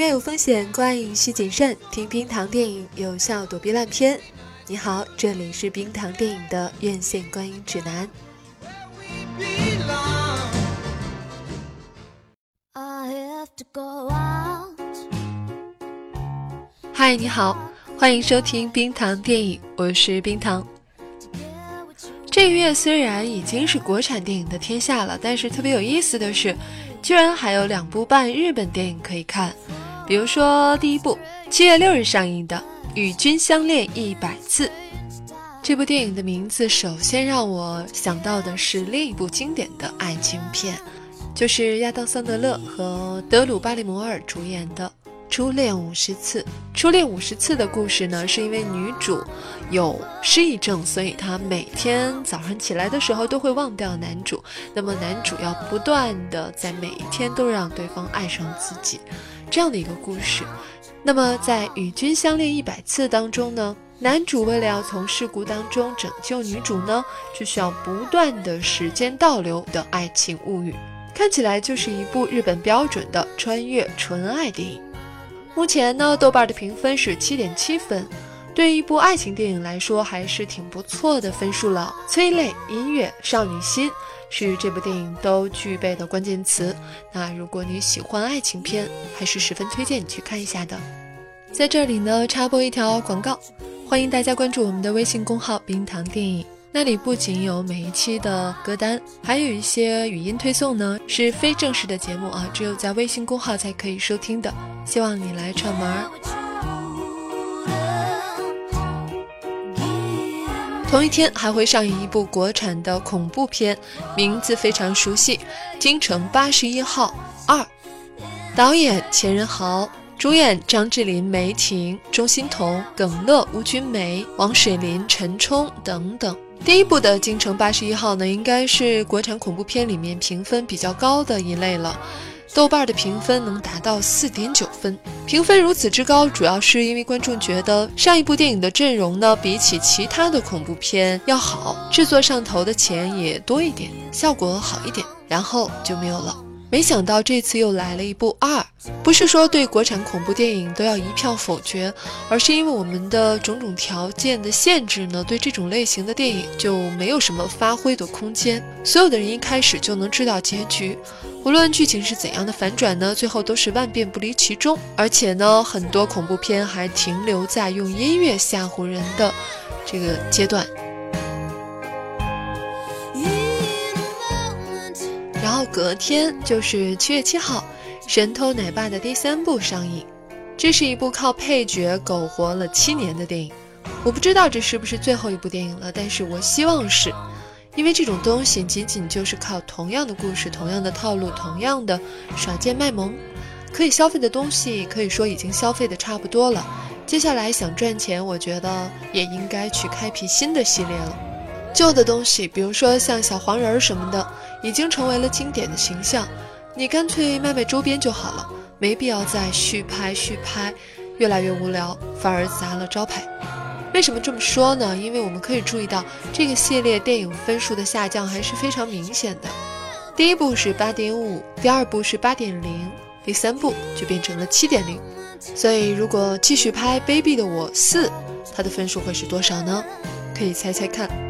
院有风险，观影需谨慎。听冰糖电影，有效躲避烂片。你好，这里是冰糖电影的院线观影指南。嗨，你好，欢迎收听冰糖电影，我是冰糖。这个月虽然已经是国产电影的天下了，但是特别有意思的是，居然还有两部半日本电影可以看。比如说，第一部七月六日上映的《与君相恋一百次》，这部电影的名字首先让我想到的是另一部经典的爱情片，就是亚当·桑德勒和德鲁·巴里摩尔主演的。初恋五十次，初恋五十次的故事呢，是因为女主有失忆症，所以她每天早上起来的时候都会忘掉男主。那么男主要不断的在每一天都让对方爱上自己，这样的一个故事。那么在与君相恋一百次当中呢，男主为了要从事故当中拯救女主呢，就需要不断的时间倒流的爱情物语，看起来就是一部日本标准的穿越纯爱电影。目前呢，豆瓣的评分是七点七分，对一部爱情电影来说还是挺不错的分数了。催泪、音乐、少女心是这部电影都具备的关键词。那如果你喜欢爱情片，还是十分推荐你去看一下的。在这里呢，插播一条广告，欢迎大家关注我们的微信公号“冰糖电影”。那里不仅有每一期的歌单，还有一些语音推送呢，是非正式的节目啊，只有在微信公号才可以收听的。希望你来串门儿。同一天还会上映一部国产的恐怖片，名字非常熟悉，《京城八十一号二》，导演钱仁豪，主演张智霖、梅婷、钟欣桐、耿乐、吴君梅、王水林、陈冲等等。第一部的《京城八十一号》呢，应该是国产恐怖片里面评分比较高的一类了，豆瓣的评分能达到四点九分。评分如此之高，主要是因为观众觉得上一部电影的阵容呢，比起其他的恐怖片要好，制作上投的钱也多一点，效果好一点，然后就没有了。没想到这次又来了一部二，不是说对国产恐怖电影都要一票否决，而是因为我们的种种条件的限制呢，对这种类型的电影就没有什么发挥的空间。所有的人一开始就能知道结局，无论剧情是怎样的反转呢，最后都是万变不离其宗。而且呢，很多恐怖片还停留在用音乐吓唬人的这个阶段。隔天就是七月七号，《神偷奶爸》的第三部上映。这是一部靠配角苟活了七年的电影。我不知道这是不是最后一部电影了，但是我希望是，因为这种东西仅仅就是靠同样的故事、同样的套路、同样的耍贱卖萌，可以消费的东西可以说已经消费的差不多了。接下来想赚钱，我觉得也应该去开辟新的系列了。旧的东西，比如说像小黄人什么的。已经成为了经典的形象，你干脆卖卖周边就好了，没必要再续拍续拍，越来越无聊，反而砸了招牌。为什么这么说呢？因为我们可以注意到这个系列电影分数的下降还是非常明显的。第一部是八点五，第二部是八点零，第三部就变成了七点零。所以如果继续拍《卑鄙的我四》，它的分数会是多少呢？可以猜猜看。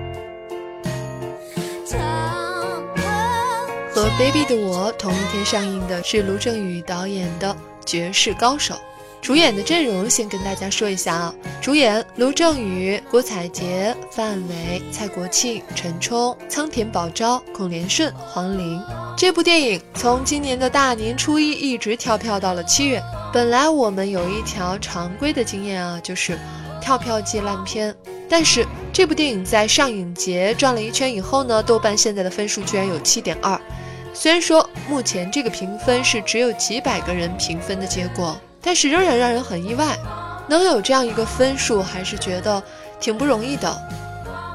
和《Baby 的我》同一天上映的是卢正雨导演的《绝世高手》，主演的阵容先跟大家说一下啊，主演卢正雨、郭采洁、范伟、蔡国庆、陈冲、仓田宝昭、孔连顺、黄龄。这部电影从今年的大年初一一直跳票到了七月。本来我们有一条常规的经验啊，就是跳票即烂片，但是这部电影在上影节转了一圈以后呢，豆瓣现在的分数居然有七点二。虽然说目前这个评分是只有几百个人评分的结果，但是仍然让人很意外，能有这样一个分数，还是觉得挺不容易的。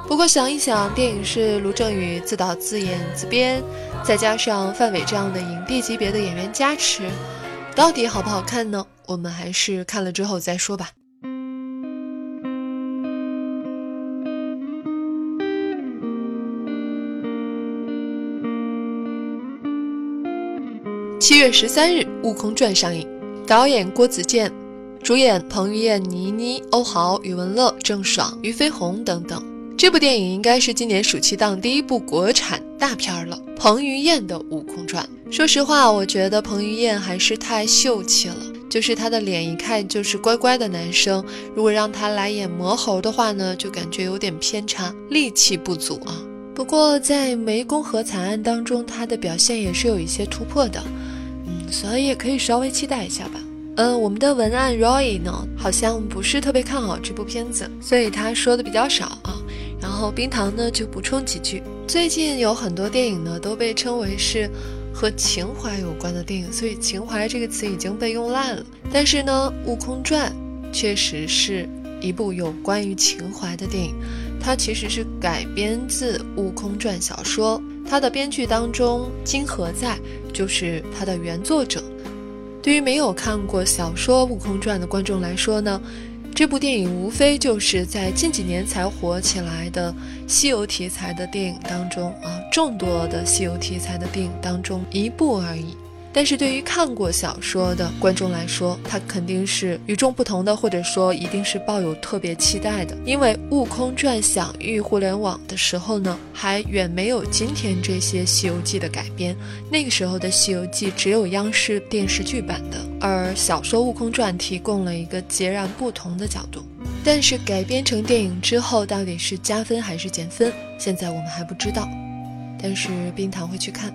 不过想一想，电影是卢正雨自导自演自编，再加上范伟这样的影帝级别的演员加持，到底好不好看呢？我们还是看了之后再说吧。七月十三日，《悟空传》上映。导演郭子健，主演彭于晏、倪妮、欧豪、余文乐、郑爽、俞飞鸿等等。这部电影应该是今年暑期档第一部国产大片了，彭于晏的《悟空传》。说实话，我觉得彭于晏还是太秀气了，就是他的脸一看就是乖乖的男生。如果让他来演魔猴的话呢，就感觉有点偏差，力气不足啊。不过在《湄公河惨案》当中，他的表现也是有一些突破的，所以也可以稍微期待一下吧。嗯，我们的文案 Roy 呢，好像不是特别看好这部片子，所以他说的比较少啊。然后冰糖呢就补充几句，最近有很多电影呢都被称为是和情怀有关的电影，所以情怀这个词已经被用烂了。但是呢，《悟空传》确实是一部有关于情怀的电影。它其实是改编自《悟空传》小说，他的编剧当中金何在就是他的原作者。对于没有看过小说《悟空传》的观众来说呢，这部电影无非就是在近几年才火起来的西游题材的电影当中啊，众多的西游题材的电影当中一部而已。但是对于看过小说的观众来说，它肯定是与众不同的，或者说一定是抱有特别期待的。因为《悟空传》享誉互联网的时候呢，还远没有今天这些《西游记》的改编。那个时候的《西游记》只有央视电视剧版的，而小说《悟空传》提供了一个截然不同的角度。但是改编成电影之后，到底是加分还是减分，现在我们还不知道。但是冰糖会去看。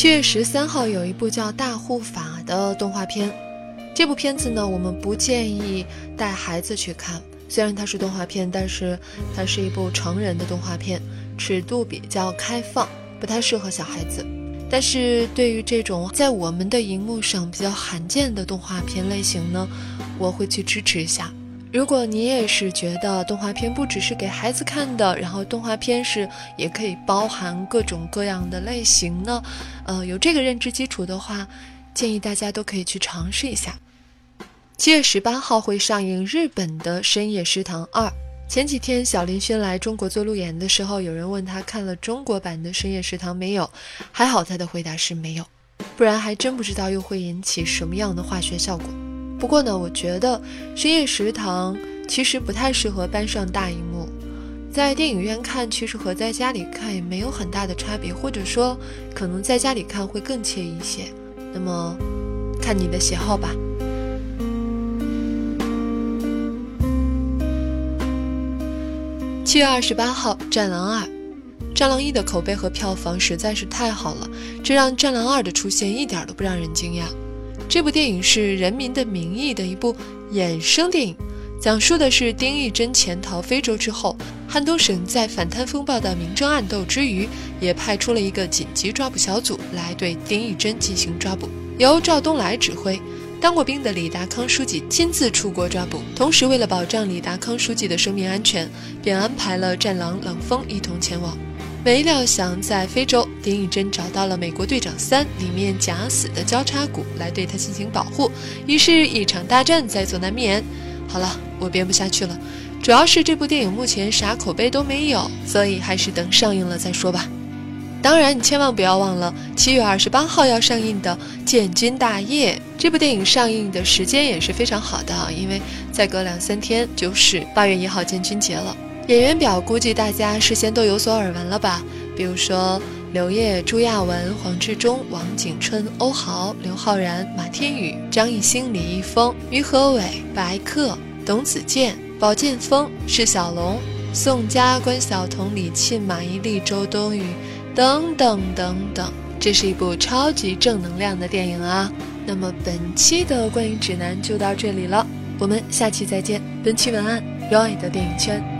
七月十三号有一部叫《大护法》的动画片，这部片子呢，我们不建议带孩子去看。虽然它是动画片，但是它是一部成人的动画片，尺度比较开放，不太适合小孩子。但是对于这种在我们的荧幕上比较罕见的动画片类型呢，我会去支持一下。如果你也是觉得动画片不只是给孩子看的，然后动画片是也可以包含各种各样的类型呢，呃，有这个认知基础的话，建议大家都可以去尝试一下。七月十八号会上映日本的《深夜食堂二》。前几天小林轩来中国做路演的时候，有人问他看了中国版的《深夜食堂》没有，还好他的回答是没有，不然还真不知道又会引起什么样的化学效果。不过呢，我觉得深夜食堂其实不太适合搬上大荧幕，在电影院看其实和在家里看也没有很大的差别，或者说可能在家里看会更惬意一些。那么，看你的喜好吧。七月二十八号，《战狼二》，《战狼一》的口碑和票房实在是太好了，这让《战狼二》的出现一点都不让人惊讶。这部电影是《人民的名义》的一部衍生电影，讲述的是丁义珍潜逃非洲之后，汉东省在反贪风暴的明争暗斗之余，也派出了一个紧急抓捕小组来对丁义珍进行抓捕，由赵东来指挥。当过兵的李达康书记亲自出国抓捕，同时为了保障李达康书记的生命安全，便安排了战狼冷锋一同前往。没料想，在非洲，丁义珍找到了《美国队长三》里面假死的交叉骨来对他进行保护，于是，一场大战在所难免。好了，我编不下去了，主要是这部电影目前啥口碑都没有，所以还是等上映了再说吧。当然，你千万不要忘了七月二十八号要上映的《建军大业》这部电影上映的时间也是非常好的，因为再隔两三天就是八月一号建军节了。演员表估计大家事先都有所耳闻了吧？比如说刘烨、朱亚文、黄志忠、王景春、欧豪、刘昊然、马天宇、张艺兴、李易峰、于和伟、白客、董子健、保剑锋、释小龙、宋佳、关晓彤、李沁、马伊琍、周冬雨等等等等。这是一部超级正能量的电影啊！那么本期的观影指南就到这里了，我们下期再见。本期文案：Roy 的电影圈。